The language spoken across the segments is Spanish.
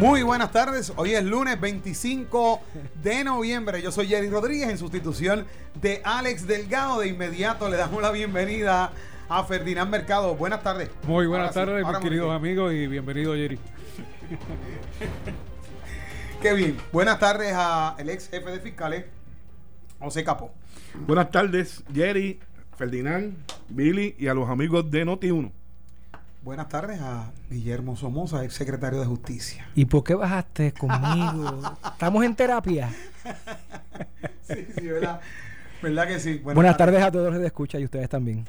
Muy buenas tardes, hoy es lunes 25 de noviembre, yo soy Jerry Rodríguez en sustitución de Alex Delgado, de inmediato le damos la bienvenida a Ferdinand Mercado, buenas tardes. Muy buenas tardes mis queridos amigos y bienvenido Jerry. Qué bien, buenas tardes al ex jefe de fiscales, José Capó. Buenas tardes Jerry, Ferdinand, Billy y a los amigos de Noti1. Buenas tardes a Guillermo Somoza, ex secretario de Justicia. ¿Y por qué bajaste conmigo? ¿Estamos en terapia? sí, sí, ¿verdad? ¿Verdad que sí? Buenas, tardes. a todos los que escuchan y ustedes también.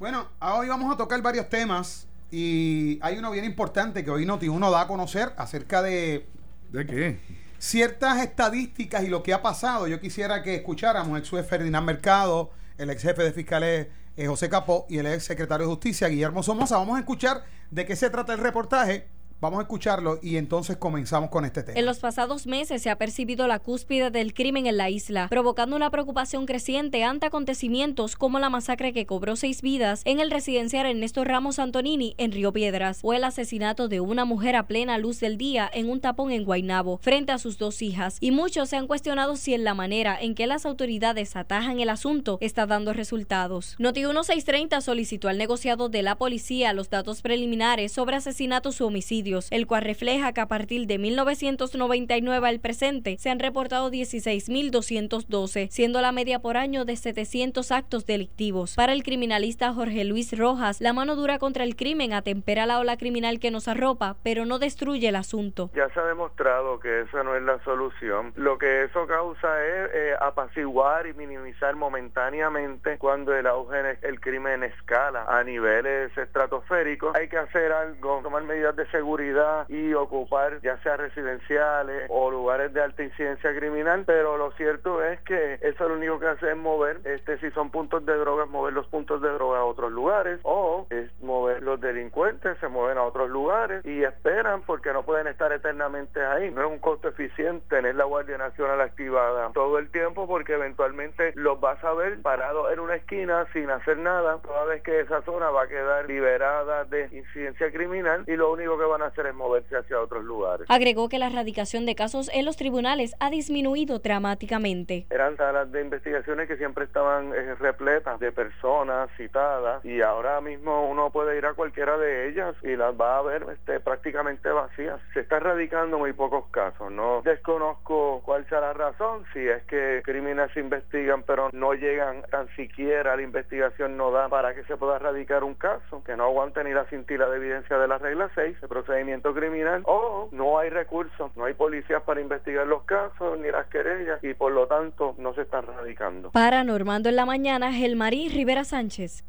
Bueno, hoy vamos a tocar varios temas y hay uno bien importante que hoy Noti1 da a conocer acerca de... ¿De qué? Ciertas estadísticas y lo que ha pasado. Yo quisiera que escucháramos ex juez Ferdinand Mercado, el ex jefe de fiscales José Capó y el ex secretario de Justicia, Guillermo Somoza. Vamos a escuchar de qué se trata el reportaje Vamos a escucharlo y entonces comenzamos con este tema. En los pasados meses se ha percibido la cúspide del crimen en la isla, provocando una preocupación creciente ante acontecimientos como la masacre que cobró seis vidas en el residencial Ernesto Ramos Antonini en Río Piedras o el asesinato de una mujer a plena luz del día en un tapón en Guaynabo frente a sus dos hijas. Y muchos se han cuestionado si en la manera en que las autoridades atajan el asunto está dando resultados. Noti 1630 solicitó al negociado de la policía los datos preliminares sobre asesinatos u homicidios el cual refleja que a partir de 1999 al presente se han reportado 16.212, siendo la media por año de 700 actos delictivos. Para el criminalista Jorge Luis Rojas, la mano dura contra el crimen atempera la ola criminal que nos arropa, pero no destruye el asunto. Ya se ha demostrado que esa no es la solución. Lo que eso causa es eh, apaciguar y minimizar momentáneamente cuando el auge en el crimen escala a niveles estratosféricos. Hay que hacer algo, tomar medidas de seguridad y ocupar ya sea residenciales o lugares de alta incidencia criminal, pero lo cierto es que eso lo único que hace es mover, este si son puntos de drogas, mover los puntos de droga a otros lugares o es mover los delincuentes, se mueven a otros lugares y esperan porque no pueden estar eternamente ahí. No es un costo eficiente tener la Guardia Nacional activada todo el tiempo porque eventualmente los vas a ver parados en una esquina sin hacer nada, toda vez que esa zona va a quedar liberada de incidencia criminal y lo único que van a hacer es moverse hacia otros lugares. Agregó que la erradicación de casos en los tribunales ha disminuido dramáticamente. Eran salas de investigaciones que siempre estaban eh, repletas de personas citadas y ahora mismo uno puede ir a cualquiera de ellas y las va a ver este, prácticamente vacías. Se está erradicando muy pocos casos. No desconozco cuál sea la razón, si es que crímenes se investigan pero no llegan tan siquiera, la investigación no da para que se pueda erradicar un caso, que no aguante ni la cintila de evidencia de la regla 6, se procede criminal o no hay recursos, no hay policías para investigar los casos ni las querellas y por lo tanto no se están radicando. Para Normando en la mañana, Gelmarí Rivera Sánchez.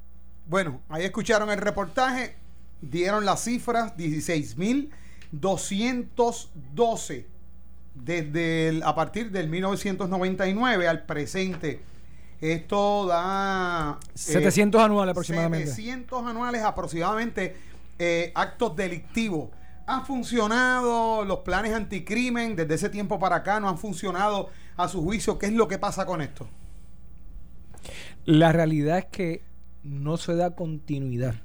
Bueno, ahí escucharon el reportaje, dieron las cifras, 16.212 desde el, a partir del 1999 al presente. Esto da... 700 eh, anuales aproximadamente. 700 anuales aproximadamente eh, actos delictivos ¿Han funcionado los planes anticrimen desde ese tiempo para acá? ¿No han funcionado a su juicio? ¿Qué es lo que pasa con esto? La realidad es que no se da continuidad.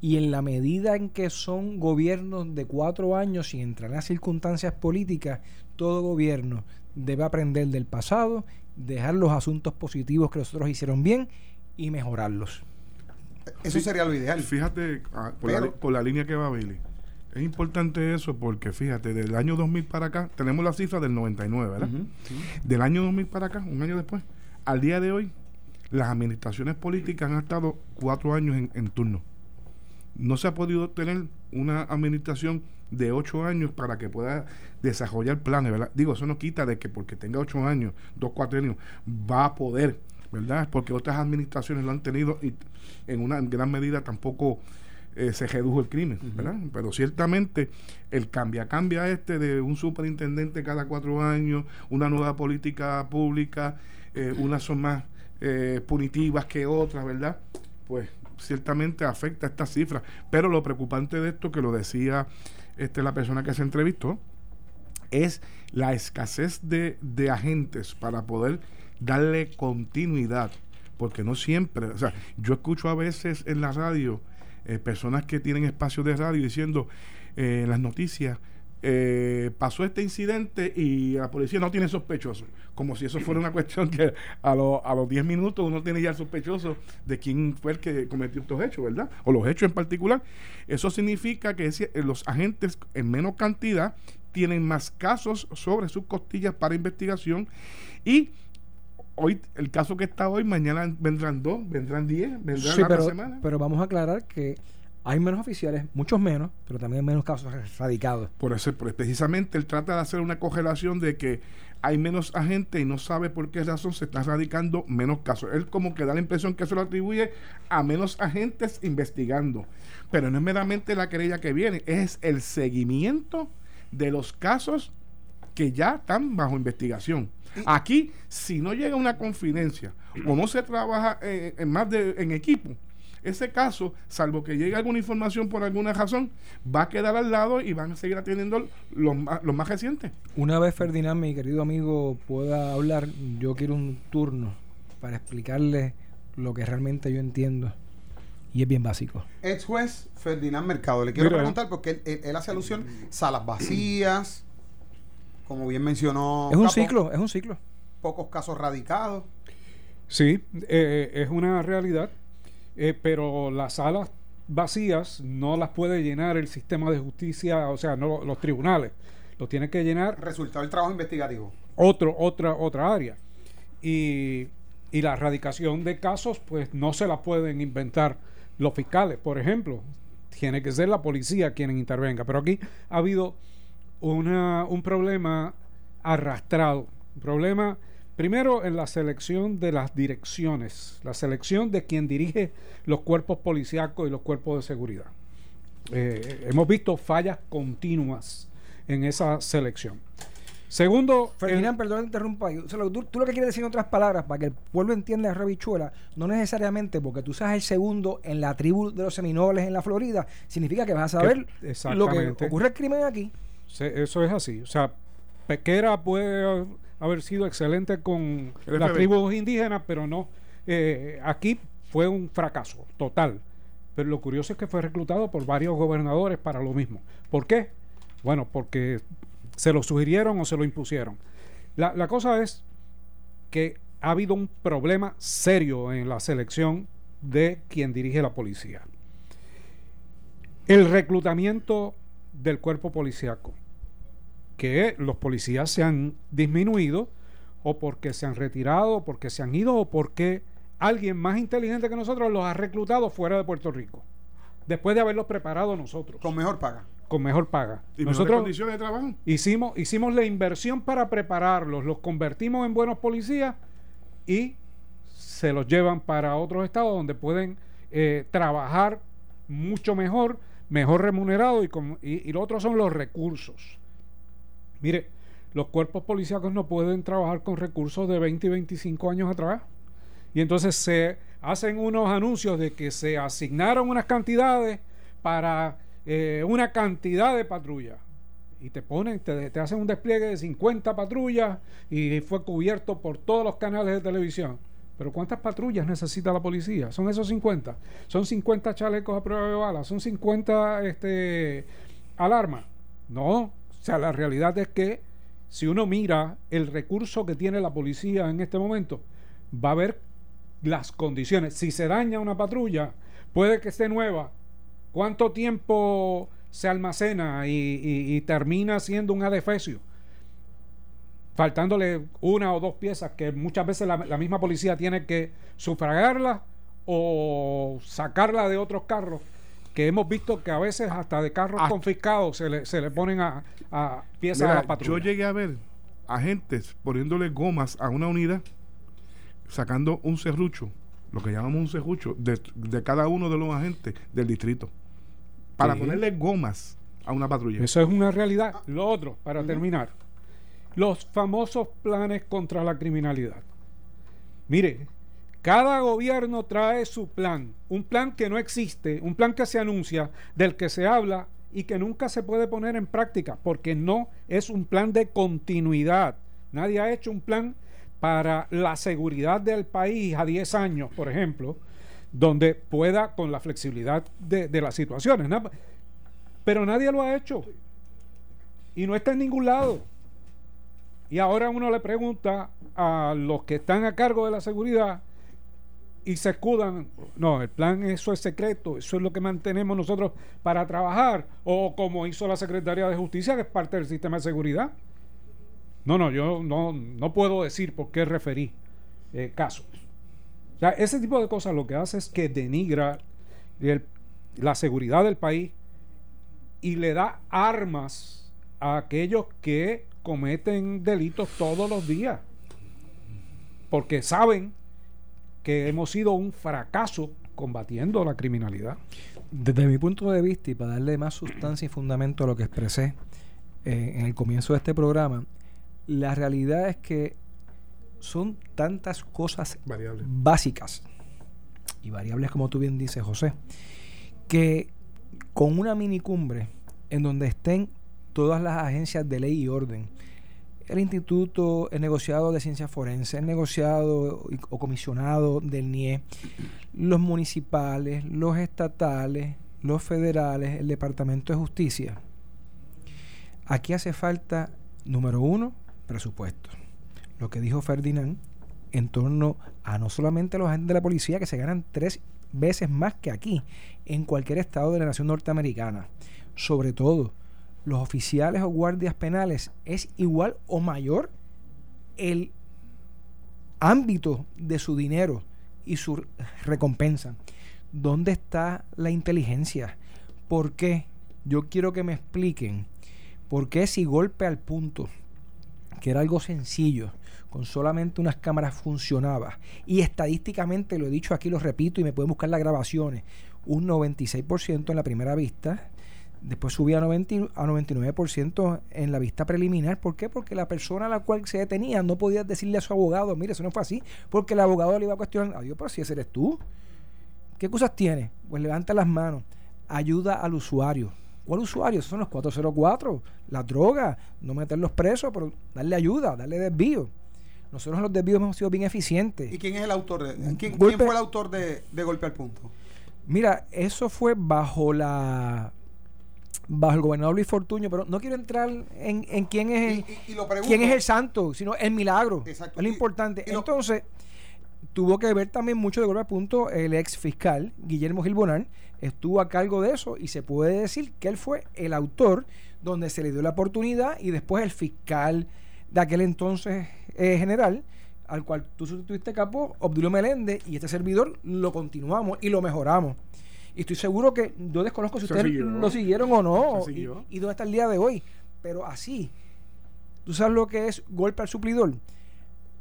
Y en la medida en que son gobiernos de cuatro años y entran las circunstancias políticas, todo gobierno debe aprender del pasado, dejar los asuntos positivos que nosotros hicieron bien y mejorarlos. Eso sería lo ideal. Fíjate, ah, por, la, por la línea que va Billy es importante eso porque fíjate, del año 2000 para acá, tenemos la cifra del 99, ¿verdad? Del año 2000 para acá, un año después, al día de hoy, las administraciones políticas han estado cuatro años en, turno. No se ha podido tener una administración de ocho años para que pueda desarrollar planes, ¿verdad? Digo, eso no quita de que porque tenga ocho años, dos, cuatro años, va a poder, ¿verdad? Porque otras administraciones lo han tenido y en una gran medida tampoco eh, se redujo el crimen, ¿verdad? Pero ciertamente el cambia, cambia este de un superintendente cada cuatro años, una nueva política pública, eh, unas son más eh, punitivas que otras, ¿verdad? Pues ciertamente afecta estas cifras. Pero lo preocupante de esto, que lo decía este, la persona que se entrevistó, es la escasez de, de agentes para poder darle continuidad. Porque no siempre, o sea, yo escucho a veces en la radio eh, personas que tienen espacios de radio diciendo eh, las noticias, eh, pasó este incidente y la policía no tiene sospechoso. Como si eso fuera una cuestión que a, a los 10 minutos uno tiene ya el sospechoso de quién fue el que cometió estos hechos, ¿verdad? O los hechos en particular. Eso significa que los agentes en menos cantidad tienen más casos sobre sus costillas para investigación y hoy el caso que está hoy, mañana vendrán dos, vendrán diez, vendrán sí, pero, semana. Pero vamos a aclarar que hay menos oficiales, muchos menos, pero también menos casos radicados. Por eso, precisamente él trata de hacer una congelación de que hay menos agentes y no sabe por qué razón se están radicando menos casos. Él como que da la impresión que se lo atribuye a menos agentes investigando. Pero no es meramente la querella que viene, es el seguimiento de los casos que ya están bajo investigación. Aquí, si no llega una confidencia o no se trabaja eh, en más de en equipo, ese caso, salvo que llegue alguna información por alguna razón, va a quedar al lado y van a seguir atendiendo los más, los más recientes. Una vez Ferdinand, mi querido amigo, pueda hablar, yo quiero un turno para explicarle lo que realmente yo entiendo. Y es bien básico. Ex juez Ferdinand Mercado, le quiero preguntar porque él, hace alusión salas vacías, como bien mencionó. Es un ciclo, es un ciclo. Pocos casos radicados. Sí, eh, es una realidad. Eh, pero las salas vacías no las puede llenar el sistema de justicia, o sea, no los tribunales. Lo tiene que llenar. Resultado del trabajo investigativo. Otro, otra, otra área. Y, y la erradicación de casos, pues no se la pueden inventar los fiscales, por ejemplo. Tiene que ser la policía quien intervenga. Pero aquí ha habido una, un problema arrastrado. Un problema Primero, en la selección de las direcciones, la selección de quien dirige los cuerpos policíacos y los cuerpos de seguridad. Eh, hemos visto fallas continuas en esa selección. Segundo. Ferdinand, perdón, interrumpa. tú, lo que quieres decir en otras palabras, para que el pueblo entienda a Revichuela, no necesariamente porque tú seas el segundo en la tribu de los seminoles en la Florida, significa que vas a saber lo que ocurre el crimen aquí. Eso es así. O sea, Pequera puede haber sido excelente con las tribus indígenas, pero no. Eh, aquí fue un fracaso total. Pero lo curioso es que fue reclutado por varios gobernadores para lo mismo. ¿Por qué? Bueno, porque se lo sugirieron o se lo impusieron. La, la cosa es que ha habido un problema serio en la selección de quien dirige la policía. El reclutamiento del cuerpo policíaco que los policías se han disminuido o porque se han retirado, o porque se han ido o porque alguien más inteligente que nosotros los ha reclutado fuera de Puerto Rico. Después de haberlos preparado nosotros. Con mejor paga. Con mejor paga. ¿Y nosotros condiciones de trabajo? Hicimos, hicimos la inversión para prepararlos, los convertimos en buenos policías y se los llevan para otros estados donde pueden eh, trabajar mucho mejor, mejor remunerado y, y, y lo otro son los recursos. Mire, los cuerpos policíacos no pueden trabajar con recursos de 20 y 25 años atrás. Y entonces se hacen unos anuncios de que se asignaron unas cantidades para eh, una cantidad de patrullas. Y te ponen, te, te hacen un despliegue de 50 patrullas y fue cubierto por todos los canales de televisión. Pero ¿cuántas patrullas necesita la policía? ¿Son esos 50? ¿Son 50 chalecos a prueba de balas? ¿Son 50 este, alarmas? No, o sea, la realidad es que si uno mira el recurso que tiene la policía en este momento, va a ver las condiciones. Si se daña una patrulla, puede que esté nueva. ¿Cuánto tiempo se almacena y, termina siendo un adefesio? Faltándole una o dos piezas que muchas veces la, la misma policía tiene que sufragarla o sacarla de otros carros que hemos visto que a veces hasta de carros ah. confiscados se le, se le ponen a, piezas a la patrulla. Yo llegué a ver agentes poniéndole gomas a una unidad, sacando un serrucho, lo que llamamos un serrucho, de, cada uno de los agentes del distrito, para ponerle gomas a una patrulla. Eso es una realidad. Lo otro, para terminar, los famosos planes contra la criminalidad. Mire, cada gobierno trae su plan, un plan que no existe, un plan que se anuncia, del que se habla y que nunca se puede poner en práctica, porque no es un plan de continuidad. Nadie ha hecho un plan para la seguridad del país a 10 años, por ejemplo, donde pueda con la flexibilidad de, las situaciones. Pero nadie lo ha hecho. y no está en ningún lado. Y ahora uno le pregunta a los que están a cargo de la seguridad y se escudan, no, el plan eso es secreto, eso es lo que mantenemos nosotros para trabajar, o como hizo la Secretaría de Justicia, que es parte del sistema de seguridad. No, no, yo no, no puedo decir por qué referí eh, casos. O sea, ese tipo de cosas lo que hace es que denigra la seguridad del país y le da armas a aquellos que cometen delitos todos los días. Porque saben que hemos sido un fracaso combatiendo la criminalidad. Desde mi punto de vista, y para darle más sustancia y fundamento a lo que expresé eh, en el comienzo de este programa, la realidad es que son tantas cosas básicas y variables como tú bien dices, José, que con una minicumbre en donde estén todas las agencias de ley y orden, el instituto, el negociado de ciencias forenses, el negociado o comisionado del NIE, los municipales, los estatales, los federales, el Departamento de Justicia. Aquí hace falta, número uno, presupuesto. Lo que dijo Ferdinand en torno a no solamente los agentes de la policía que se ganan tres veces más que aquí, en cualquier estado de la nación norteamericana. Sobre todo, los oficiales o guardias penales es igual o mayor el ámbito de su dinero y su recompensa. ¿Dónde está la inteligencia? ¿Por qué? Yo quiero que me expliquen por qué si golpe al punto, que era algo sencillo, con solamente unas cámaras funcionaba, y estadísticamente lo he dicho aquí, lo repito, y me pueden buscar las grabaciones, un 96% en la primera vista, Después subía a, 90, a 99% en la vista preliminar. ¿Por qué? Porque la persona a la cual se detenía no podía decirle a su abogado, mire, eso no fue así, porque el abogado le iba a cuestionar, adiós, pero si ese eres tú. ¿Qué cosas tiene? Pues levanta las manos, ayuda al usuario. ¿Cuál usuario? Esos son los 404, la droga, no meterlos presos, pero darle ayuda, darle desvío. Nosotros los desvíos hemos sido bien eficientes. ¿Y quién es el autor? De, ¿quién, ¿quién fue el autor de, de Golpe al Punto? Mira, eso fue bajo la bajo el gobernador Luis Fortuño, pero no quiero entrar en, en quién es el, quién es el santo, sino el milagro. Es lo importante. Entonces, tuvo que ver también mucho de golpe a punto el ex fiscal Guillermo Gilbonar, estuvo a cargo de eso y se puede decir que él fue el autor donde se le dio la oportunidad y después el fiscal de aquel entonces eh, general al cual tú sustituiste capo, Obdulio Meléndez, y este servidor lo continuamos y lo mejoramos. Y estoy seguro que yo desconozco si ustedes lo siguieron o no y, y, dónde está el día de hoy. Pero así, ¿tú sabes lo que es golpe al suplidor?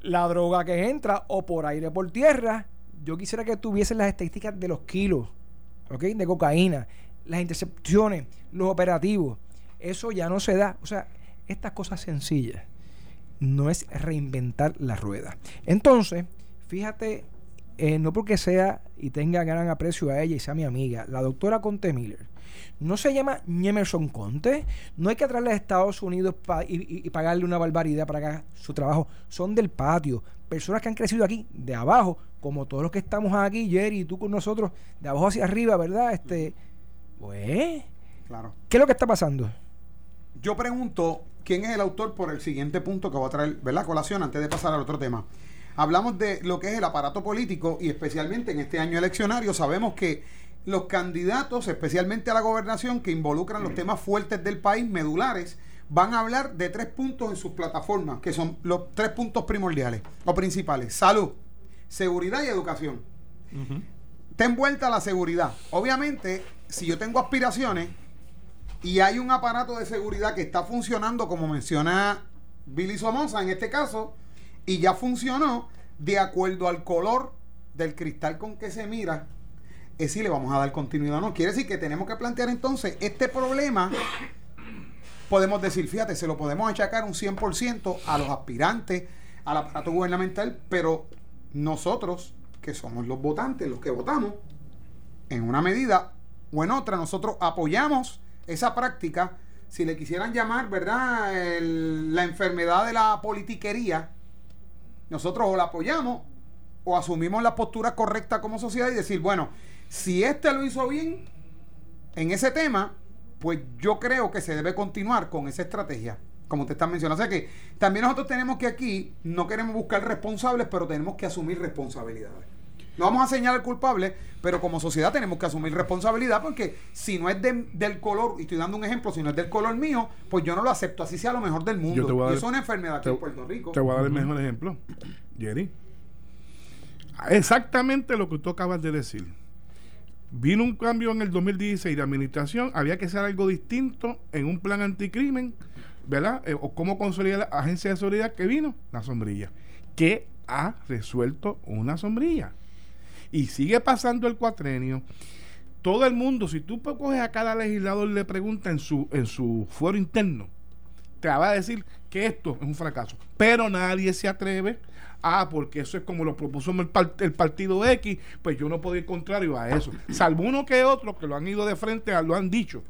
La droga que entra o por aire o por tierra. Yo quisiera que tuviesen las estadísticas de los kilos ¿ok? de cocaína, las intercepciones, los operativos. Eso ya no se da. O sea, estas cosas sencillas no es reinventar la rueda. Entonces, fíjate eh, no porque sea y tenga gran aprecio a ella y sea mi amiga, la doctora Conte Miller, no se llama Emerson Conte, no hay que traerle a Estados Unidos y, pagarle una barbaridad para que haga su trabajo, son del patio, personas que han crecido aquí, de abajo, como todos los que estamos aquí, Jerry y tú con nosotros, de abajo hacia arriba, ¿verdad? Este, pues, claro. ¿qué es lo que está pasando? Yo pregunto quién es el autor por el siguiente punto que voy a traer, ¿verdad? Colación antes de pasar al otro tema hablamos de lo que es el aparato político y especialmente en este año eleccionario sabemos que los candidatos, especialmente a la gobernación, que involucran los temas fuertes del país, medulares, van a hablar de tres puntos en sus plataformas, que son los tres puntos primordiales o principales. Salud, seguridad y educación. Ten vuelta la seguridad. Obviamente, si yo tengo aspiraciones y hay un aparato de seguridad que está funcionando, como menciona Billy Somoza en este caso, y ya funcionó de acuerdo al color del cristal con que se mira, es si le vamos a dar continuidad o no. Quiere decir que tenemos que plantear entonces este problema. Podemos decir, fíjate, se lo podemos achacar un 100% a los aspirantes al aparato gubernamental, pero nosotros, que somos los votantes, los que votamos, en una medida o en otra, nosotros apoyamos esa práctica, si le quisieran llamar, ¿verdad?, la enfermedad de la politiquería, nosotros o la apoyamos o asumimos la postura correcta como sociedad y decir, bueno, si este lo hizo bien en ese tema, pues yo creo que se debe continuar con esa estrategia, como usted está mencionando. O sea que también nosotros tenemos que aquí, no queremos buscar responsables, pero tenemos que asumir responsabilidades. No vamos a señalar culpable, pero como sociedad tenemos que asumir responsabilidad porque si no es del color, y estoy dando un ejemplo, si no es del color mío, pues yo no lo acepto, así sea lo mejor del mundo. y eso es una enfermedad aquí en Puerto Rico. Te voy a dar el mejor ejemplo, Jerry. Exactamente lo que tú acabas de decir. Vino un cambio en el 2016 de administración, había que hacer algo distinto en un plan anticrimen, ¿verdad? Eh, o cómo consolidar la agencia de seguridad que vino, la sombrilla. que ha resuelto una sombrilla? Y sigue pasando el cuatrenio. Todo el mundo, si tú coges a cada legislador y le pregunta en su, en su fuero interno, te va a decir que esto es un fracaso. Pero nadie se atreve ah, porque eso es como lo propuso el, el, partido X, pues yo no puedo ir contrario a eso. Salvo uno que otro que lo han ido de frente, a, lo han dicho.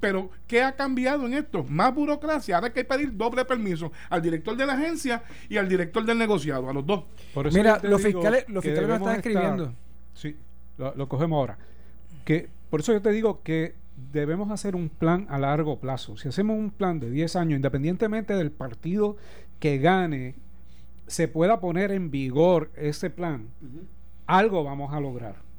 Pero, ¿qué ha cambiado en esto? Más burocracia. Ahora hay que pedir doble permiso al director de la agencia y al director del negociado, a los dos. Mira, los fiscales, los fiscales lo están escribiendo. sí, lo, cogemos ahora. Que, por eso yo te digo que debemos hacer un plan a largo plazo. Si hacemos un plan de 10 años, independientemente del partido que gane se pueda poner en vigor ese plan, algo vamos a lograr.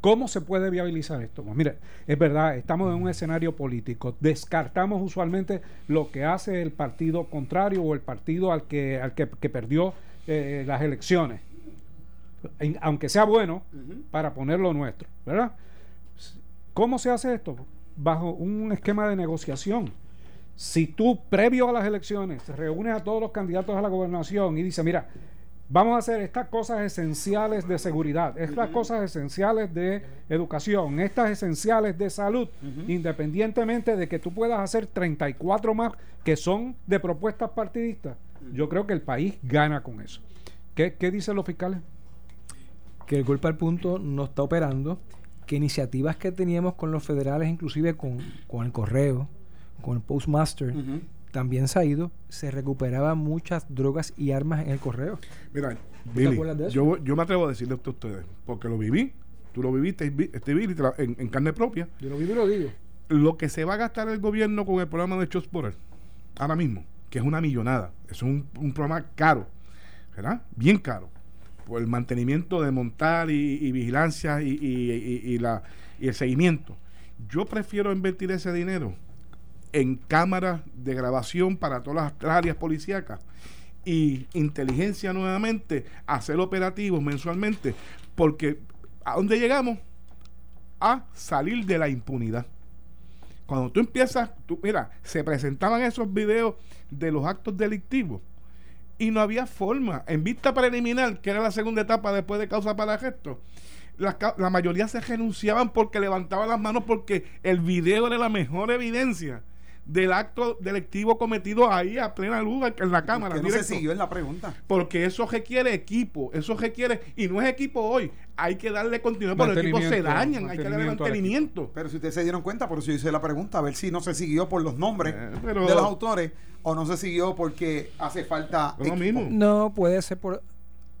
¿Cómo se puede viabilizar esto? Pues mire, es verdad, estamos en un escenario político. Descartamos usualmente lo que hace el partido contrario o el partido al que, al que, perdió eh, las elecciones. aunque sea bueno, para ponerlo nuestro, ¿verdad? ¿Cómo se hace esto? Bajo un esquema de negociación si tú, previo a las elecciones, reúnes a todos los candidatos a la gobernación y dices, mira, vamos a hacer estas cosas esenciales de seguridad, estas cosas esenciales de educación, estas esenciales de salud, independientemente de que tú puedas hacer 34 más que son de propuestas partidistas, yo creo que el país gana con eso. ¿Qué, dicen los fiscales? Que el golpe al punto no está operando, que iniciativas que teníamos con los federales, inclusive con, con el correo, con el Postmaster, también se ha ido, se recuperaban muchas drogas y armas en el correo. Mira, Billy, yo, yo me atrevo a decirle esto a ustedes, porque lo viví, tú lo viviste, este Billy, en, carne propia. Yo lo viví y lo digo. Lo que se va a gastar el gobierno con el programa de Spotter, ahora mismo, que es una millonada, es un, programa caro, ¿verdad? Bien caro, por el mantenimiento de montar y, vigilancia y, y, la, y el seguimiento. Yo prefiero invertir ese dinero en cámaras de grabación para todas las áreas policíacas y inteligencia nuevamente, hacer operativos mensualmente, porque ¿a dónde llegamos? A salir de la impunidad. Cuando tú empiezas, tú, mira, se presentaban esos videos de los actos delictivos y no había forma. En vista preliminar, que era la segunda etapa después de causa para gesto, la, la mayoría se renunciaban porque levantaban las manos porque el video era la mejor evidencia del acto delictivo cometido ahí a plena luz en la Cámara. Que no se siguió en la pregunta. Porque eso requiere equipo, eso requiere, y no es equipo hoy, hay que darle continuidad, porque los equipos se dañan, hay que darle mantenimiento. Pero si ustedes se dieron cuenta, por eso yo hice la pregunta, a ver si no se siguió por los nombres eh, de los autores o no se siguió porque hace falta... Mismo. No, puede ser por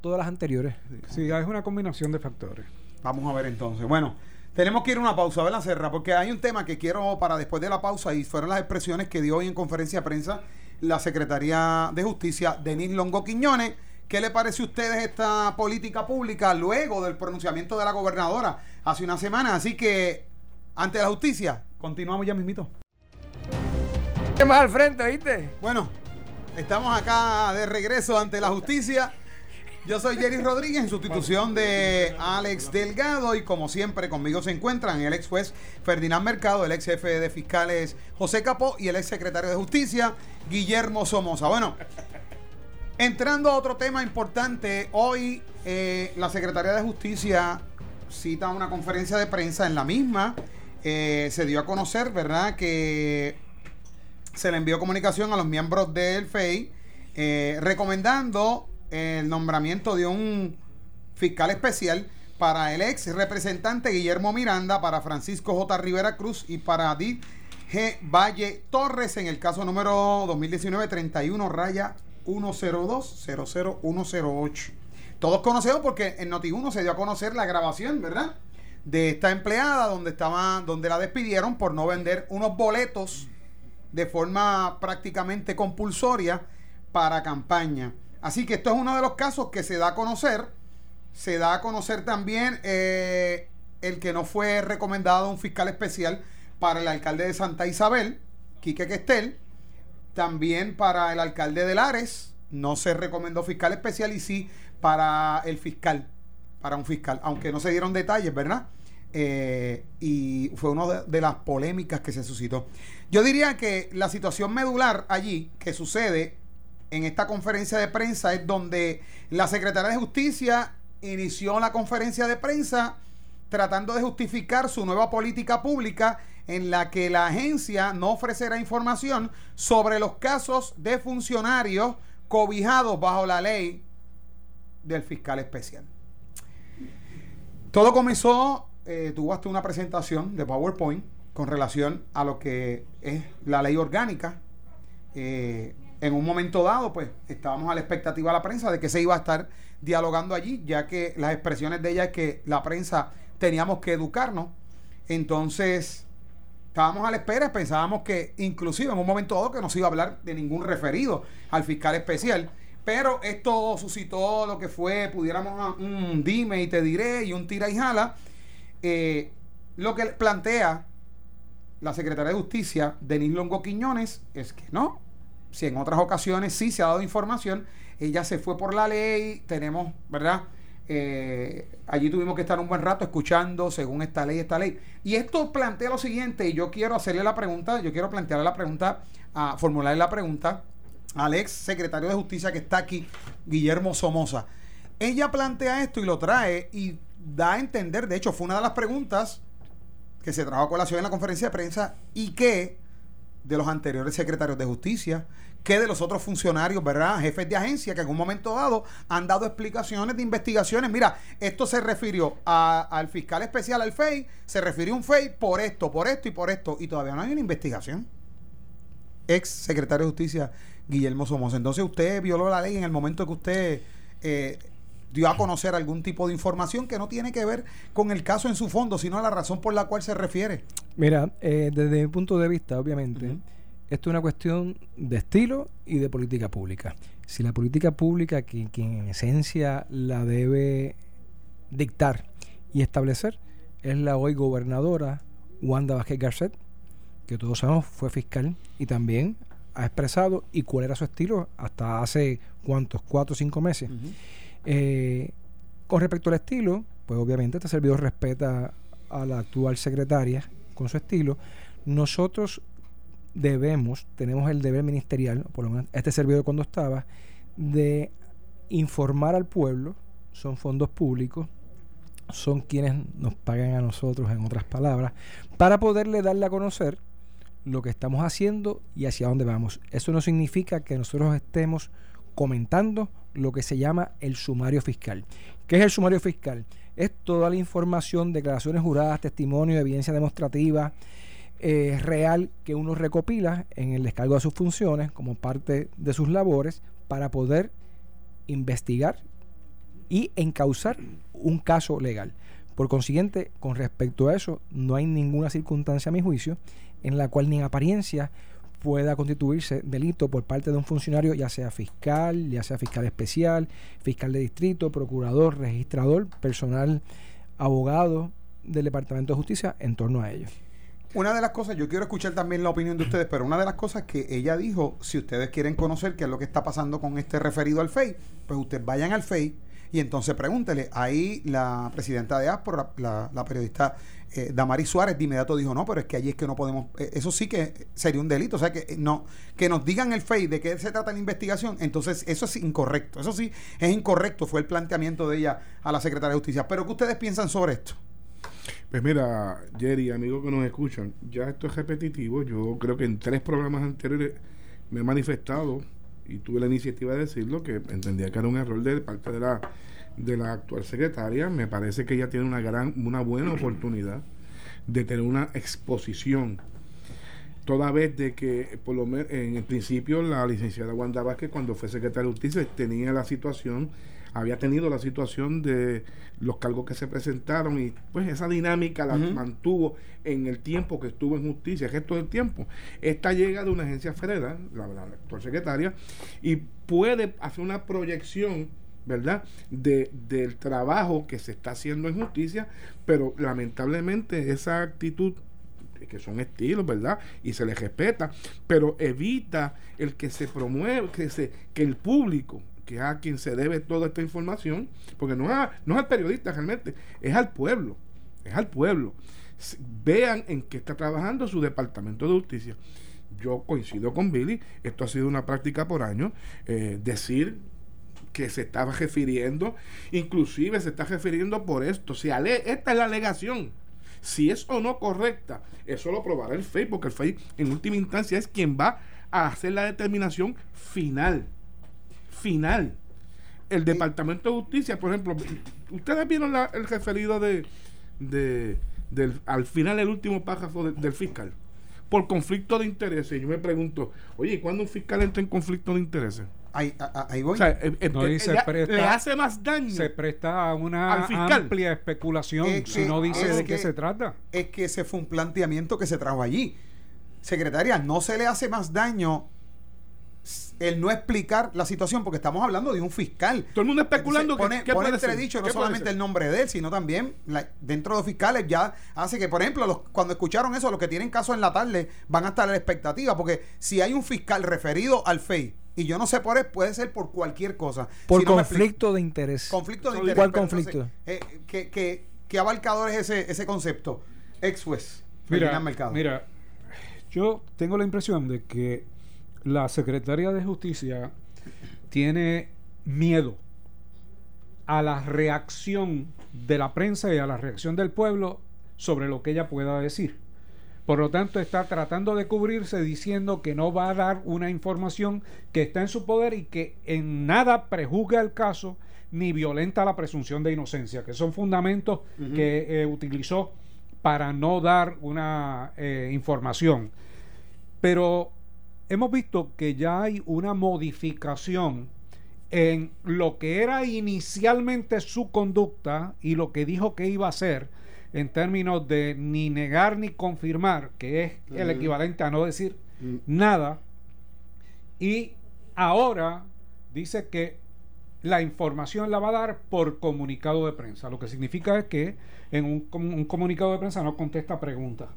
todas las anteriores. Sí, es una combinación de factores. Vamos a ver entonces. Bueno. Tenemos que ir a una pausa, ¿verdad, Serra? Porque hay un tema que quiero para después de la pausa y fueron las expresiones que dio hoy en conferencia de prensa la Secretaría de Justicia, Denis Longo Quiñones. ¿Qué le parece a ustedes esta política pública luego del pronunciamiento de la gobernadora hace una semana? Así que, ante la justicia, continuamos ya mismito. ¿Qué más al frente, viste? Bueno, estamos acá de regreso ante la justicia. Yo soy Jerry Rodríguez en sustitución de Alex Delgado y como siempre conmigo se encuentran el ex juez Ferdinand Mercado, el ex jefe de fiscales José Capó y el ex secretario de Justicia Guillermo Somoza. Bueno, entrando a otro tema importante, hoy eh, la Secretaría de Justicia cita una conferencia de prensa en la misma. Eh, se dio a conocer, ¿verdad?, que se le envió comunicación a los miembros del FEI eh, recomendando el nombramiento de un fiscal especial para el ex representante Guillermo Miranda, para Francisco J. Rivera Cruz y para Adit G. Valle Torres en el caso número 2019-31 raya 102-00108. Todos conocidos porque en Noti1 se dio a conocer la grabación, ¿verdad? de esta empleada donde estaba, donde la despidieron por no vender unos boletos de forma prácticamente compulsoria para campaña. Así que esto es uno de los casos que se da a conocer. Se da a conocer también eh, el que no fue recomendado un fiscal especial para el alcalde de Santa Isabel, Quique Questel. También para el alcalde de Lares, no se recomendó fiscal especial y sí para el fiscal, para un fiscal, aunque no se dieron detalles, ¿verdad? Eh, y fue una de, las polémicas que se suscitó. Yo diría que la situación medular allí que sucede en esta conferencia de prensa es donde la secretaria de Justicia inició la conferencia de prensa tratando de justificar su nueva política pública en la que la agencia no ofrecerá información sobre los casos de funcionarios cobijados bajo la ley del fiscal especial. Todo comenzó, eh, tuvo hasta una presentación de PowerPoint con relación a lo que es la ley orgánica. Eh, en un momento dado, pues estábamos a la expectativa de la prensa de que se iba a estar dialogando allí, ya que las expresiones de ella es que la prensa teníamos que educarnos. Entonces, estábamos a la espera, pensábamos que inclusive en un momento dado que no se iba a hablar de ningún referido al fiscal especial. Pero esto suscitó lo que fue, pudiéramos un dime y te diré y un tira y jala. Eh, lo que plantea la secretaria de Justicia, Denise Longo Quiñones, es que no. Si en otras ocasiones sí se ha dado información, ella se fue por la ley, tenemos, ¿verdad? Eh, allí tuvimos que estar un buen rato escuchando según esta ley, esta ley. Y esto plantea lo siguiente, y yo quiero hacerle la pregunta, yo quiero plantearle la pregunta, a formularle la pregunta al ex secretario de Justicia que está aquí, Guillermo Somoza. Ella plantea esto y lo trae y da a entender, de hecho fue una de las preguntas que se trajo a colación en la conferencia de prensa y que de los anteriores secretarios de justicia, que de los otros funcionarios, ¿verdad? Jefes de agencia que en un momento dado han dado explicaciones de investigaciones. Mira, esto se refirió al fiscal especial, al FEI, se refirió a un FEI por esto, por esto y por esto, y todavía no hay una investigación. Ex secretario de justicia Guillermo Somoza. Entonces usted violó la ley en el momento que usted eh, dio a conocer algún tipo de información que no tiene que ver con el caso en su fondo, sino la razón por la cual se refiere. Mira, eh, desde mi punto de vista, obviamente, esto es una cuestión de estilo y de política pública. Si la política pública, que, en esencia la debe dictar y establecer, es la hoy gobernadora Wanda Vázquez Garcet, que todos sabemos fue fiscal y también ha expresado y cuál era su estilo hasta hace cuántos, cuatro o cinco meses. Eh, con respecto al estilo, pues obviamente este servidor respeta a la actual secretaria con su estilo. Nosotros debemos, tenemos el deber ministerial, por lo menos este servidor cuando estaba, de informar al pueblo, son fondos públicos, son quienes nos pagan a nosotros, en otras palabras, para poderle darle a conocer lo que estamos haciendo y hacia dónde vamos. Eso no significa que nosotros estemos comentando lo que se llama el sumario fiscal. ¿Qué es el sumario fiscal? Es toda la información, declaraciones juradas, testimonio, evidencia demostrativa eh, real que uno recopila en el descargo de sus funciones como parte de sus labores para poder investigar y encauzar un caso legal. Por consiguiente, con respecto a eso, no hay ninguna circunstancia a mi juicio en la cual ni en apariencia pueda constituirse delito por parte de un funcionario, ya sea fiscal, ya sea fiscal especial, fiscal de distrito, procurador, registrador, personal, abogado del Departamento de Justicia en torno a ello. Una de las cosas, yo quiero escuchar también la opinión de ustedes, pero una de las cosas que ella dijo, si ustedes quieren conocer qué es lo que está pasando con este referido al FEI, pues ustedes vayan al FEI y entonces pregúntele. Ahí la presidenta de ASPOR, la, periodista eh, Damaris Suárez de inmediato dijo, no, pero es que allí es que no podemos, eh, eso sí que sería un delito, o sea, que eh, no que nos digan el FEI de qué se trata la investigación, entonces eso es incorrecto, eso sí es incorrecto, fue el planteamiento de ella a la secretaria de Justicia. Pero ¿qué ustedes piensan sobre esto? Pues mira, Jerry, amigos que nos escuchan, ya esto es repetitivo, yo creo que en tres programas anteriores me he manifestado y tuve la iniciativa de decirlo, que entendía que era un error de parte de la de la actual secretaria. Me parece que ella tiene una gran, una buena oportunidad de tener una exposición toda vez de que, por lo menos, en el principio, la licenciada Wanda Vázquez, cuando fue secretaria de Justicia, tenía la situación, había tenido la situación de los cargos que se presentaron y pues esa dinámica la mantuvo en el tiempo que estuvo en justicia, el resto del tiempo. Esta llega de una agencia federal, la, la actual secretaria, y puede hacer una proyección ¿verdad? De, del trabajo que se está haciendo en justicia, pero lamentablemente esa actitud que son estilos, ¿verdad? Y se les respeta, pero evita el que se promueva, que, se, que el público, que es a quien se debe toda esta información, porque no es, no es al periodista realmente, es al pueblo, es al pueblo. Vean en qué está trabajando su departamento de justicia. Yo coincido con Billy, esto ha sido una práctica por año, eh, decir que se estaba refiriendo, inclusive se está refiriendo por esto, si esta es la alegación, si es o no correcta, eso lo probará el FEI, porque el FEI en última instancia es quien va a hacer la determinación final. Final. El Departamento de Justicia, por ejemplo, ustedes vieron el referido de, de del, al final el último párrafo del fiscal por conflicto de intereses. Yo me pregunto, oye, ¿cuándo un fiscal entra en conflicto de intereses? Ahí, ahí voy. Eh, eh, no, dice, le hace más daño. Se presta a una amplia especulación si no dice de qué se trata. Es que ese fue un planteamiento que se trajo allí. Secretaria, no se le hace más daño el no explicar la situación, porque estamos hablando de un fiscal. Todo el mundo especulando pone, que, pone entredicho no solamente el nombre de él, sino también dentro de los fiscales ya hace que, por ejemplo, los, cuando escucharon eso, los que tienen caso en la tarde van a estar a la expectativa, porque si hay un fiscal referido al FEI, y yo no sé por qué, puede ser por cualquier cosa. Por conflicto de interés. Conflicto de interés. ¿Cuál conflicto? Eh, ¿qué, abarcador es ese, ese concepto? Ex juez. Mira, mira, yo tengo la impresión de que la Secretaría de Justicia tiene miedo a la reacción de la prensa y a la reacción del pueblo sobre lo que ella pueda decir. Por lo tanto, está tratando de cubrirse diciendo que no va a dar una información que está en su poder y que en nada prejuzga el caso ni violenta la presunción de inocencia, que son fundamentos que eh, utilizó para no dar una eh, información. Pero hemos visto que ya hay una modificación en lo que era inicialmente su conducta y lo que dijo que iba a hacer en términos de ni negar ni confirmar, que es el equivalente a no decir mm. nada. Y ahora dice que la información la va a dar por comunicado de prensa. Lo que significa es que en un, un comunicado de prensa no contesta preguntas.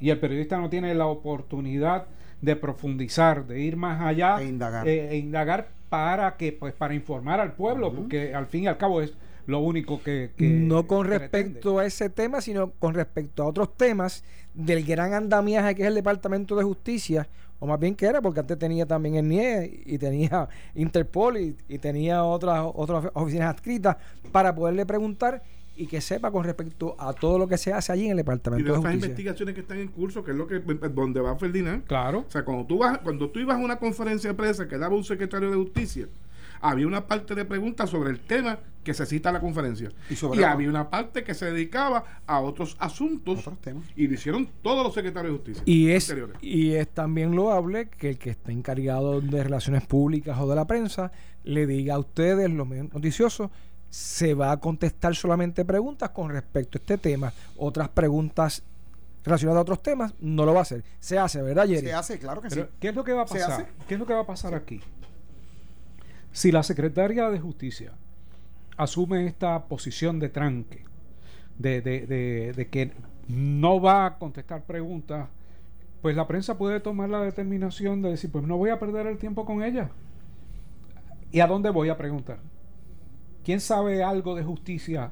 Y el periodista no tiene la oportunidad de profundizar, de ir más allá e indagar, eh, e indagar para que pues para informar al pueblo, porque al fin y al cabo es lo único que, no con respecto a ese tema, sino con respecto a otros temas del gran andamiaje que es el Departamento de Justicia, o más bien que era, porque antes tenía también el NIE y tenía Interpol y, y tenía otras otras oficinas adscritas para poderle preguntar y que sepa con respecto a todo lo que se hace allí en el Departamento de, Justicia. investigaciones que están en curso, que es lo que donde va Ferdinand. Claro. O sea, cuando tú vas cuando tú ibas a una conferencia de prensa que daba un secretario de Justicia, había una parte de preguntas sobre el tema que se cita en la conferencia. Y, había una parte que se dedicaba a otros asuntos y lo hicieron todos los secretarios de justicia. Y es, y es también loable que el que esté encargado de relaciones públicas o de la prensa le diga a ustedes, los medios noticiosos, se va a contestar solamente preguntas con respecto a este tema. Otras preguntas relacionadas a otros temas no lo va a hacer. Se hace, ¿verdad, Jerry? Se hace, claro que sí. ¿Qué es lo que va a pasar? ¿Qué es lo que va a pasar aquí? Si la Secretaría de Justicia asume esta posición de tranque, de, de, de que no va a contestar preguntas, pues la prensa puede tomar la determinación de decir, pues no voy a perder el tiempo con ella. ¿Y a dónde voy a preguntar? ¿Quién sabe algo de justicia?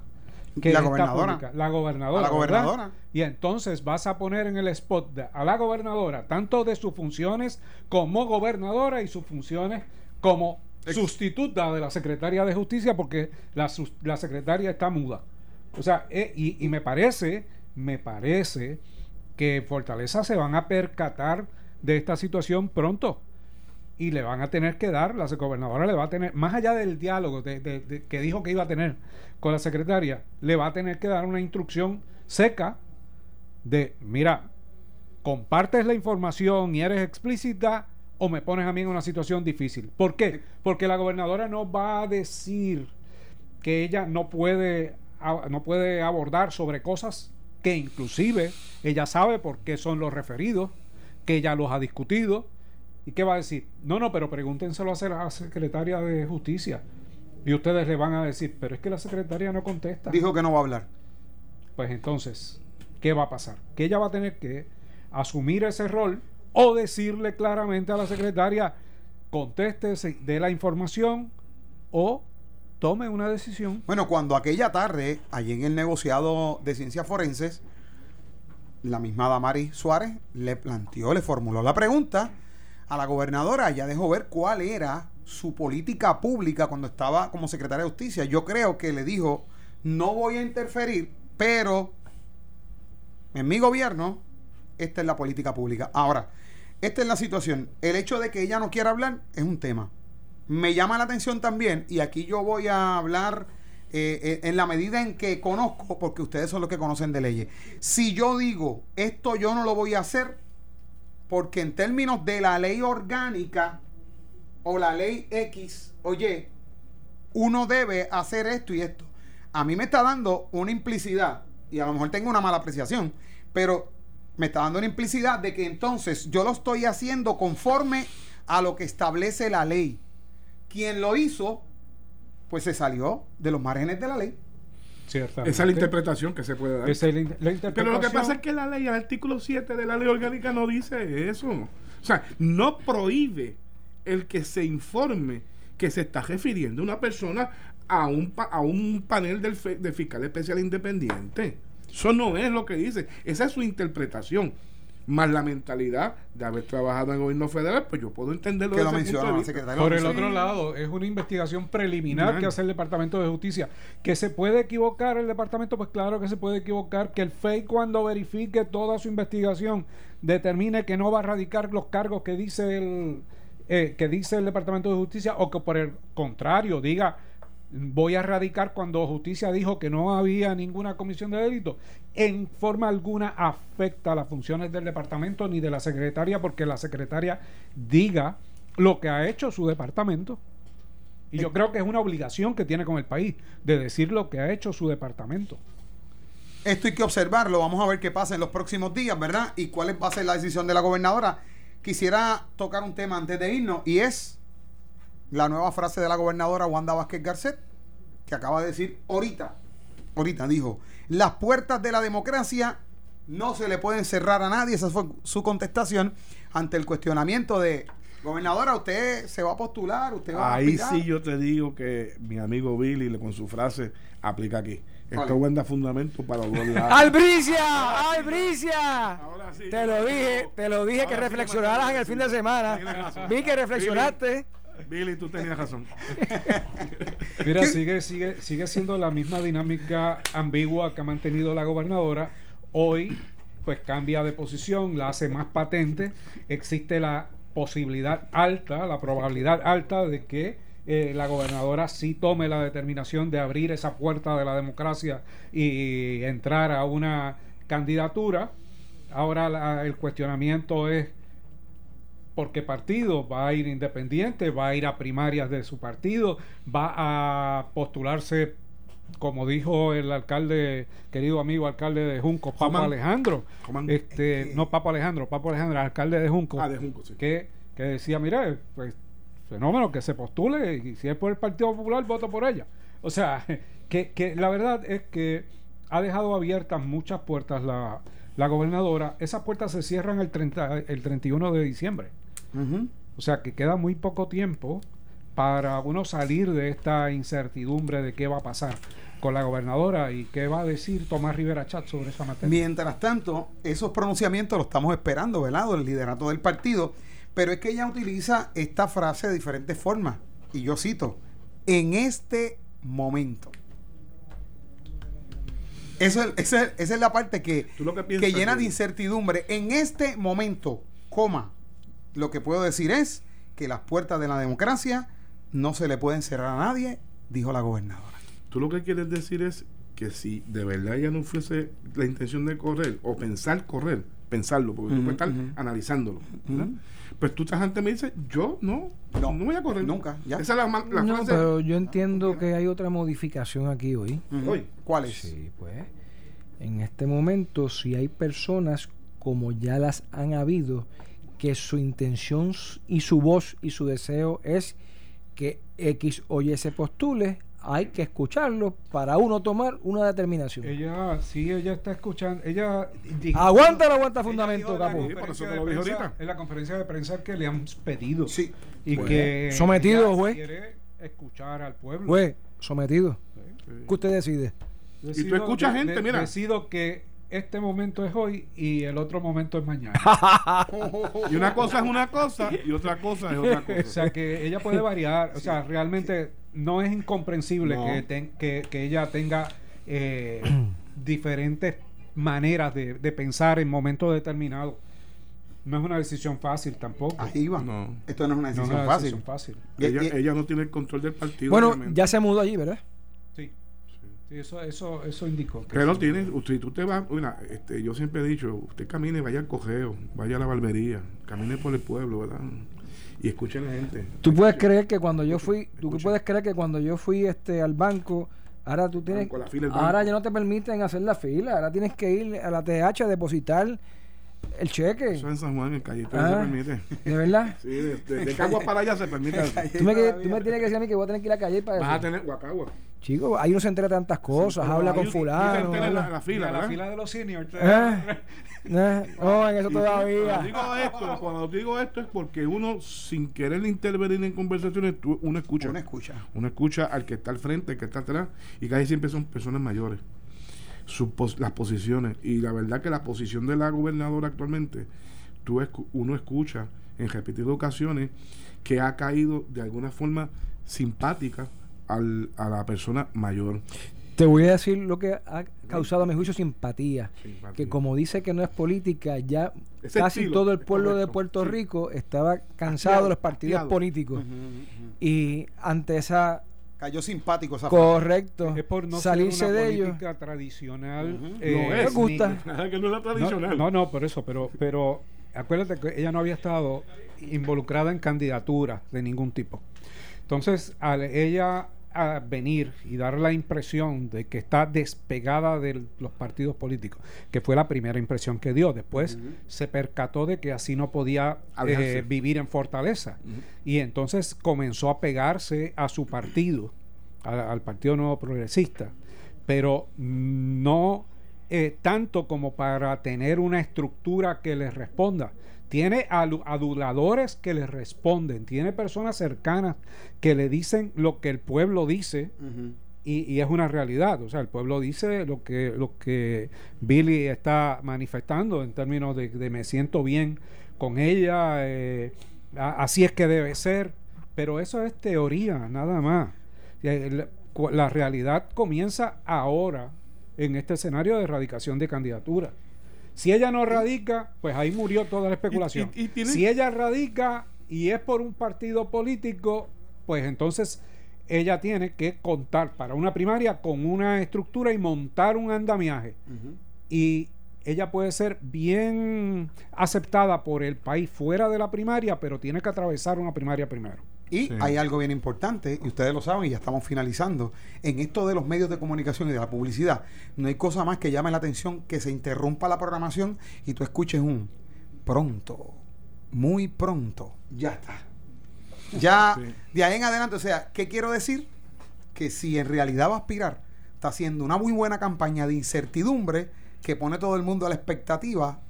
Que la gobernadora. La gobernadora. la gobernadora. Y entonces vas a poner en el spot a la gobernadora, tanto de sus funciones como gobernadora y sus funciones como sustituta de la secretaria de justicia, porque la, la secretaria está muda. O sea, eh, y, y me parece, me parece que Fortaleza se van a percatar de esta situación pronto y le van a tener que dar, la gobernadora le va a tener, más allá del diálogo de, que dijo que iba a tener con la secretaria, le va a tener que dar una instrucción seca de, mira, compartes la información y eres explícita o me pones a mí en una situación difícil. ¿Por qué? Porque la gobernadora no va a decir que ella no puede, no puede abordar sobre cosas que inclusive ella sabe por qué son los referidos, que ella los ha discutido. ¿Y qué va a decir? No, no, pero pregúntenselo a la secretaria de Justicia. Y ustedes le van a decir, pero es que la secretaria no contesta. Dijo que no va a hablar. Pues entonces, ¿qué va a pasar? Que ella va a tener que asumir ese rol o decirle claramente a la secretaria, conteste de la información o tome una decisión. Bueno, cuando aquella tarde, allí en el negociado de ciencias forenses, la misma Damari Suárez le planteó, le formuló la pregunta a la gobernadora, ella dejó ver cuál era su política pública cuando estaba como secretaria de justicia. Yo creo que le dijo, no voy a interferir, pero en mi gobierno, esta es la política pública. Ahora, esta es la situación. El hecho de que ella no quiera hablar es un tema. Me llama la atención también, y aquí yo voy a hablar eh, eh, en la medida en que conozco, porque ustedes son los que conocen de leyes. Si yo digo, esto yo no lo voy a hacer, porque en términos de la ley orgánica, o la ley X oye, uno debe hacer esto y esto. A mí me está dando una implicidad, y a lo mejor tengo una mala apreciación, pero me está dando una implicidad de que entonces yo lo estoy haciendo conforme a lo que establece la ley. Quien lo hizo, pues se salió de los márgenes de la ley. Esa es la interpretación que se puede dar. Pero lo que pasa es que la ley, el artículo 7 de la ley orgánica no dice eso. O sea, no prohíbe el que se informe que se está refiriendo una persona a un, a un panel del de fiscal especial independiente. Eso no es lo que dice, esa es su interpretación. Más la mentalidad de haber trabajado en el gobierno federal, pues yo puedo entenderlo. Que lo menciona Por el otro lado, es una investigación preliminar que hace el Departamento de Justicia. ¿Que se puede equivocar el departamento? Pues claro que se puede equivocar. Que el FEI cuando verifique toda su investigación determine que no va a radicar los cargos que dice el eh, que dice el Departamento de Justicia o que por el contrario diga voy a erradicar cuando justicia dijo que no había ninguna comisión de delito, en forma alguna afecta las funciones del departamento ni de la secretaria porque la secretaria diga lo que ha hecho su departamento. Y yo creo que es una obligación que tiene con el país de decir lo que ha hecho su departamento. Esto hay que observarlo, vamos a ver qué pasa en los próximos días, ¿verdad? Y cuál va a ser la decisión de la gobernadora quisiera tocar un tema antes de irnos y es la nueva frase de la gobernadora Wanda Vázquez Garcet, que acaba de decir ahorita, ahorita dijo, las puertas de la democracia no se le pueden cerrar a nadie, esa fue su contestación ante el cuestionamiento de, gobernadora, usted se va a postular, usted va Ahí sí yo te digo que mi amigo Billy con su frase aplica aquí. Esto buen fundamento para los lados. ¡Albricia! ¡Albricia! te lo dije, te lo dije que reflexionaras en el fin de semana. Vi que reflexionaste. Billy, tú tenías razón. Mira, sigue, sigue, sigue siendo la misma dinámica ambigua que ha mantenido la gobernadora. Hoy, pues cambia de posición, la hace más patente. Existe la posibilidad alta, la probabilidad alta de que eh, la gobernadora sí tome la determinación de abrir esa puerta de la democracia y entrar a una candidatura. Ahora el cuestionamiento es por qué partido, va a ir independiente, va a ir a primarias de su partido, va a postularse, como dijo el alcalde, querido amigo alcalde de Junco, Papo Alejandro, este, no Papo Alejandro, Papo Alejandro, alcalde de Junco, ah, de Junco que, que decía, mira, pues fenómeno, que se postule y si es por el Partido Popular, voto por ella. O sea, que, la verdad es que ha dejado abiertas muchas puertas la, la gobernadora. Esas puertas se cierran el, 30, el 31 de diciembre. O sea, que queda muy poco tiempo para uno salir de esta incertidumbre de qué va a pasar con la gobernadora y qué va a decir Tomás Rivera Chat sobre esa materia. Mientras tanto, esos pronunciamientos los estamos esperando, ¿verdad? El liderato del partido pero es que ella utiliza esta frase de diferentes formas. Y yo cito, en este momento. Eso, esa, es la parte que, que llena de incertidumbre. En este momento, coma, lo que puedo decir es que las puertas de la democracia no se le pueden cerrar a nadie, dijo la gobernadora. Tú lo que quieres decir es que si de verdad ella no fuese la intención de correr o pensar correr, pensarlo, porque tú puedes estar analizándolo. Pues tú estás antes me dices, yo no, no, voy a correr. Nunca, ya. Esa es la, la no, pero yo entiendo que hay otra modificación aquí hoy. ¿Hoy? ¿Cuál es? Sí, pues. En este momento, si hay personas, como ya las han habido, que su intención y su voz y su deseo es que X o Y se postule, hay que escucharlo para uno tomar una determinación. Ella, sí, ella está escuchando. Ella aguanta o aguanta fundamento, capo. En la conferencia de prensa que le han pedido. Sí. Y pues, que sometido, juez. Quiere escuchar al pueblo. Juez, sometido. ¿Qué usted decide? y tú escuchas gente, mira. Decido que este momento es hoy y el otro momento es mañana. y una cosa es una cosa y otra cosa es otra cosa. O sea, que ella puede variar. O sea, realmente no es incomprensible Que, que, ella tenga eh, diferentes maneras de, pensar en momentos determinados. No es una decisión fácil tampoco. Ahí va. No. Esto no es una decisión, fácil. Ella, ella, no tiene el control del partido. Bueno, ya se mudó allí, ¿verdad? Eso, eso, eso indicó. Que Pero tiene, usted, tú te vas, este, yo siempre he dicho, usted camine, vaya al cogeo, vaya a la barbería, camine por el pueblo, ¿verdad? Y escuche a la gente. Tú puedes creer que cuando yo fui, tú puedes creer que cuando yo fui este al banco, ahora tú tienes, ahora ya no te permiten hacer la fila, ahora tienes que ir a la TH a depositar el cheque. Eso en San Juan, en Calle ah, se permite. ¿De verdad? Sí, de, de, Caguas para allá se permite. tú, me, tú me tienes que decir a mí que voy a tener que ir a Calle para Vas eso. a tener Guacagua. Chico, ahí uno se entera de tantas cosas, habla con fulano. En la, fila, la fila de los seniors. ¿Eh? ¿Eh? No, en eso todavía. Cuando digo, esto, cuando digo esto es porque uno, sin querer intervenir en conversaciones, uno escucha. Uno escucha. Uno escucha al que está al frente, al que está atrás, y casi siempre son personas mayores. Sus las posiciones. Y la verdad que la posición de la gobernadora actualmente, tú uno escucha en repetidas ocasiones que ha caído de alguna forma simpática a la persona mayor. Te voy a decir lo que ha causado a mi juicio simpatía, que como dice que no es política, ya casi todo el pueblo de Puerto Rico estaba cansado de los partidos políticos. Y ante esa cayó simpático esa correcto. Es por no salirse ser una de política tradicional eh, no es. Gusta. que no es la tradicional. no, no por eso pero pero acuérdate que ella no había estado involucrada en candidaturas de ningún tipo. Entonces, al ella a venir y dar la impresión de que está despegada de los partidos políticos, que fue la primera impresión que dio. Después se percató de que así no podía eh, vivir en Fortaleza. Y entonces comenzó a pegarse a su partido, al Partido Nuevo Progresista, pero no eh, tanto como para tener una estructura que les responda tiene aduladores que le responden, tiene personas cercanas que le dicen lo que el pueblo dice y, es una realidad. O sea, el pueblo dice lo que, lo que Billy está manifestando en términos de, me siento bien con ella, eh, así es que debe ser, pero eso es teoría, nada más. La realidad comienza ahora en este escenario de erradicación de candidatura. Si ella no radica, pues ahí murió toda la especulación. Si ella radica y es por un partido político, pues entonces ella tiene que contar para una primaria con una estructura y montar un andamiaje. Y ella puede ser bien aceptada por el país fuera de la primaria, pero tiene que atravesar una primaria primero. Y hay algo bien importante, y ustedes lo saben, y ya estamos finalizando. En esto de los medios de comunicación y de la publicidad, no hay cosa más que llame la atención que se interrumpa la programación y tú escuches un pronto, muy pronto, ya está. Ya de ahí en adelante, o sea, ¿qué quiero decir? Que si en realidad va a aspirar, está haciendo una muy buena campaña de incertidumbre que pone todo el mundo a la expectativa,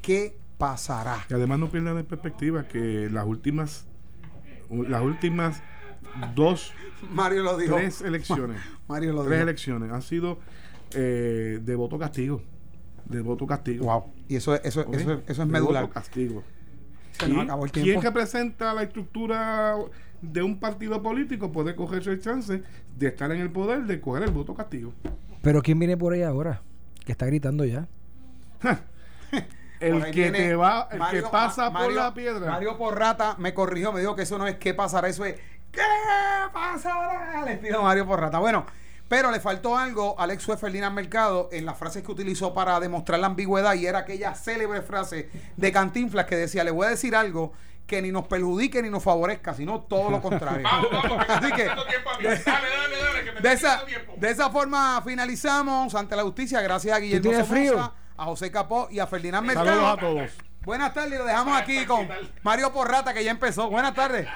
¿qué pasará? Y además no pierdan de perspectiva que las últimas las últimas dos, Mario lo dijo. tres elecciones, Mario lo tres elecciones han sido eh, de voto castigo, de voto castigo. Wow. Y eso, eso, eso, eso, es medular. Voto castigo. ¿Quién representa la estructura de un partido político puede cogerse el chance de estar en el poder de coger el voto castigo? Pero ¿quién viene por ahí ahora? Que está gritando ya. el que te va, el que pasa por la piedra. Mario Porrata me corrigió, me dijo que eso no es qué pasará, eso es ¿qué pasará? Les pido Mario Porrata. Bueno, Pero le faltó algo a Alex fue Ferdinand Mercado en las frases que utilizó para demostrar la ambigüedad y era aquella célebre frase de Cantinflas que decía, le voy a decir algo que ni nos perjudique ni nos favorezca, sino todo lo contrario. Así que de, esa, de esa forma finalizamos ante la justicia, gracias a Guillermo tienes Somoza, frío? A José Capó y a Ferdinand Mercado. Saludos a todos. Buenas tardes, lo dejamos aquí con Mario Porrata que ya empezó. Buenas tardes.